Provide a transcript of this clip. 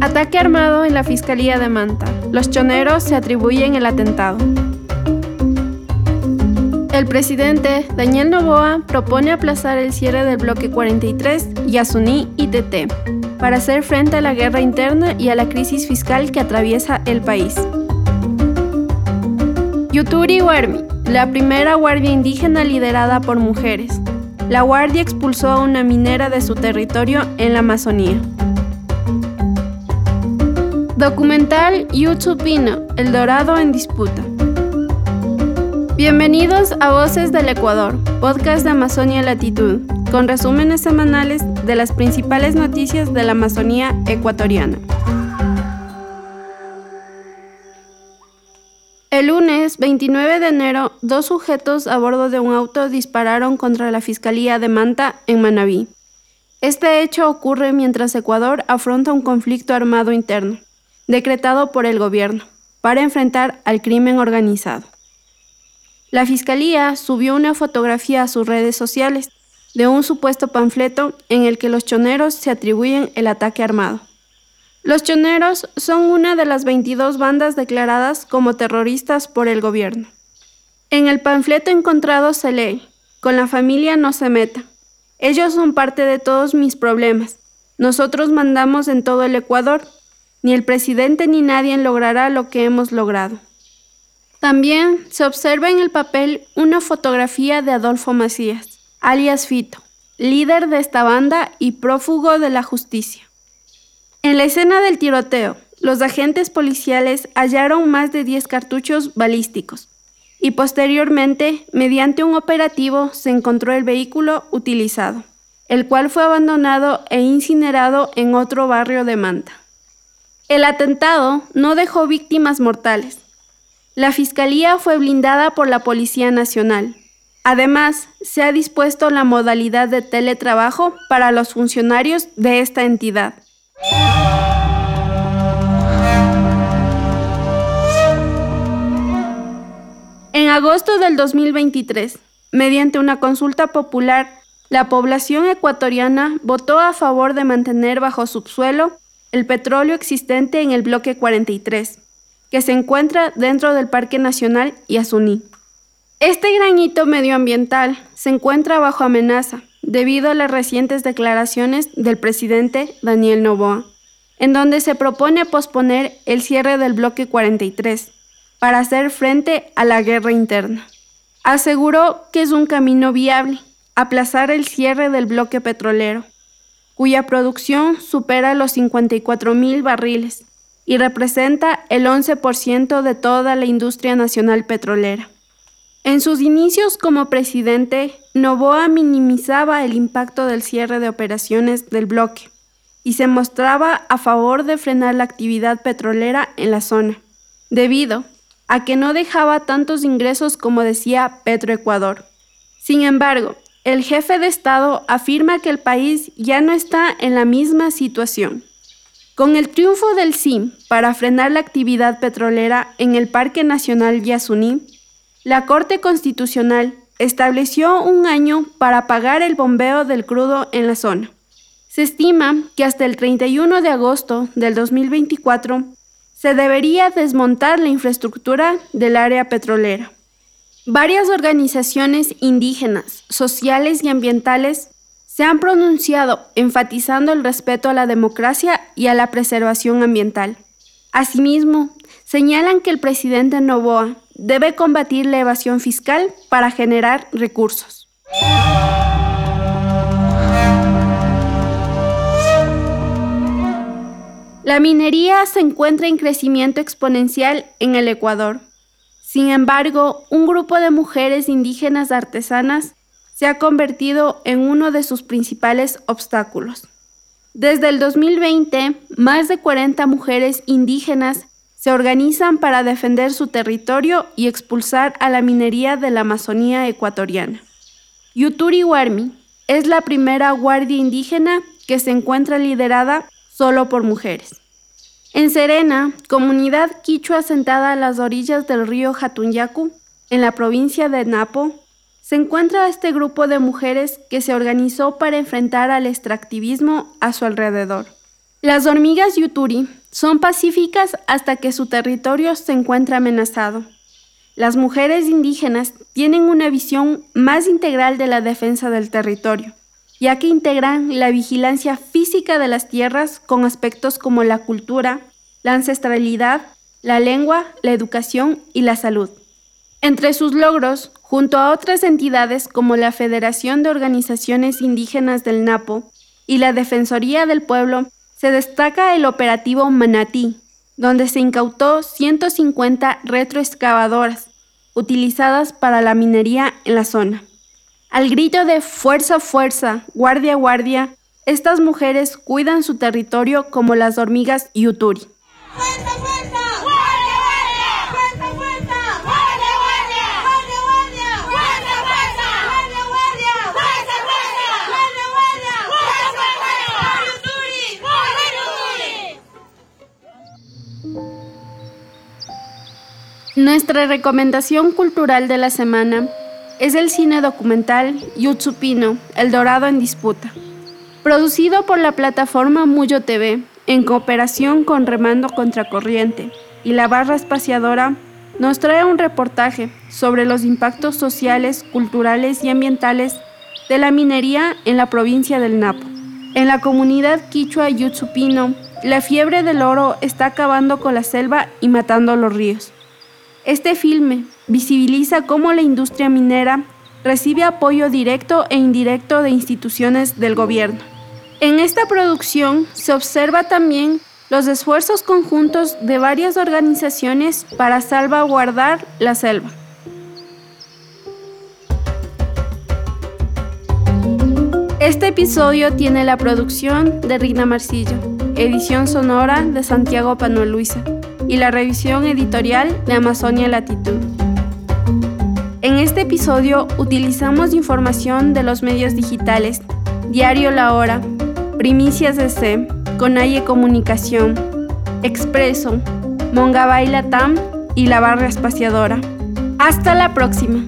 Ataque armado en la Fiscalía de Manta. Los choneros se atribuyen el atentado. El presidente Daniel Novoa propone aplazar el cierre del bloque 43 Yasuní y TT para hacer frente a la guerra interna y a la crisis fiscal que atraviesa el país. Yuturi Huermi, la primera guardia indígena liderada por mujeres. La guardia expulsó a una minera de su territorio en la Amazonía. Documental Pino, El Dorado en Disputa. Bienvenidos a Voces del Ecuador, podcast de Amazonia Latitud, con resúmenes semanales de las principales noticias de la Amazonía ecuatoriana. El lunes 29 de enero, dos sujetos a bordo de un auto dispararon contra la Fiscalía de Manta en Manabí. Este hecho ocurre mientras Ecuador afronta un conflicto armado interno, decretado por el gobierno, para enfrentar al crimen organizado. La Fiscalía subió una fotografía a sus redes sociales de un supuesto panfleto en el que los choneros se atribuyen el ataque armado. Los choneros son una de las 22 bandas declaradas como terroristas por el gobierno. En el panfleto encontrado se lee, con la familia no se meta. Ellos son parte de todos mis problemas. Nosotros mandamos en todo el Ecuador. Ni el presidente ni nadie logrará lo que hemos logrado. También se observa en el papel una fotografía de Adolfo Macías, alias Fito, líder de esta banda y prófugo de la justicia. En la escena del tiroteo, los agentes policiales hallaron más de 10 cartuchos balísticos y posteriormente, mediante un operativo, se encontró el vehículo utilizado, el cual fue abandonado e incinerado en otro barrio de Manta. El atentado no dejó víctimas mortales, la Fiscalía fue blindada por la Policía Nacional. Además, se ha dispuesto la modalidad de teletrabajo para los funcionarios de esta entidad. En agosto del 2023, mediante una consulta popular, la población ecuatoriana votó a favor de mantener bajo subsuelo el petróleo existente en el bloque 43 que se encuentra dentro del Parque Nacional Yasuní. Este gran hito medioambiental se encuentra bajo amenaza debido a las recientes declaraciones del presidente Daniel Novoa, en donde se propone posponer el cierre del bloque 43 para hacer frente a la guerra interna. Aseguró que es un camino viable aplazar el cierre del bloque petrolero, cuya producción supera los 54 mil barriles, y representa el 11% de toda la industria nacional petrolera. En sus inicios como presidente, Novoa minimizaba el impacto del cierre de operaciones del bloque y se mostraba a favor de frenar la actividad petrolera en la zona, debido a que no dejaba tantos ingresos como decía Petroecuador. Sin embargo, el jefe de Estado afirma que el país ya no está en la misma situación con el triunfo del SIM para frenar la actividad petrolera en el Parque Nacional Yasuní, la Corte Constitucional estableció un año para pagar el bombeo del crudo en la zona. Se estima que hasta el 31 de agosto del 2024 se debería desmontar la infraestructura del área petrolera. Varias organizaciones indígenas, sociales y ambientales se han pronunciado enfatizando el respeto a la democracia y a la preservación ambiental. Asimismo, señalan que el presidente Novoa debe combatir la evasión fiscal para generar recursos. La minería se encuentra en crecimiento exponencial en el Ecuador. Sin embargo, un grupo de mujeres indígenas artesanas se ha convertido en uno de sus principales obstáculos. Desde el 2020, más de 40 mujeres indígenas se organizan para defender su territorio y expulsar a la minería de la Amazonía ecuatoriana. Yuturi Warmi es la primera guardia indígena que se encuentra liderada solo por mujeres. En Serena, comunidad quichua asentada a las orillas del río Jatunyacu, en la provincia de Napo, se encuentra este grupo de mujeres que se organizó para enfrentar al extractivismo a su alrededor. Las hormigas yuturi son pacíficas hasta que su territorio se encuentra amenazado. Las mujeres indígenas tienen una visión más integral de la defensa del territorio, ya que integran la vigilancia física de las tierras con aspectos como la cultura, la ancestralidad, la lengua, la educación y la salud. Entre sus logros, junto a otras entidades como la Federación de Organizaciones Indígenas del Napo y la Defensoría del Pueblo, se destaca el operativo Manatí, donde se incautó 150 retroexcavadoras utilizadas para la minería en la zona. Al grito de Fuerza, fuerza, guardia, guardia, estas mujeres cuidan su territorio como las hormigas Yuturi. Nuestra recomendación cultural de la semana es el cine documental Yutsupino, El Dorado en Disputa, producido por la plataforma Muyo TV en cooperación con Remando Contracorriente y la barra espaciadora nos trae un reportaje sobre los impactos sociales, culturales y ambientales de la minería en la provincia del Napo. En la comunidad quichua Yutsupino, la fiebre del oro está acabando con la selva y matando los ríos. Este filme visibiliza cómo la industria minera recibe apoyo directo e indirecto de instituciones del gobierno. En esta producción se observa también los esfuerzos conjuntos de varias organizaciones para salvaguardar la selva. Este episodio tiene la producción de Rina Marcillo, edición sonora de Santiago Luisa y la revisión editorial de Amazonia Latitud. En este episodio utilizamos información de los medios digitales, Diario La Hora, Primicias C, Conalle Comunicación, Expreso, Mongabay Latam y La Barra Espaciadora. Hasta la próxima.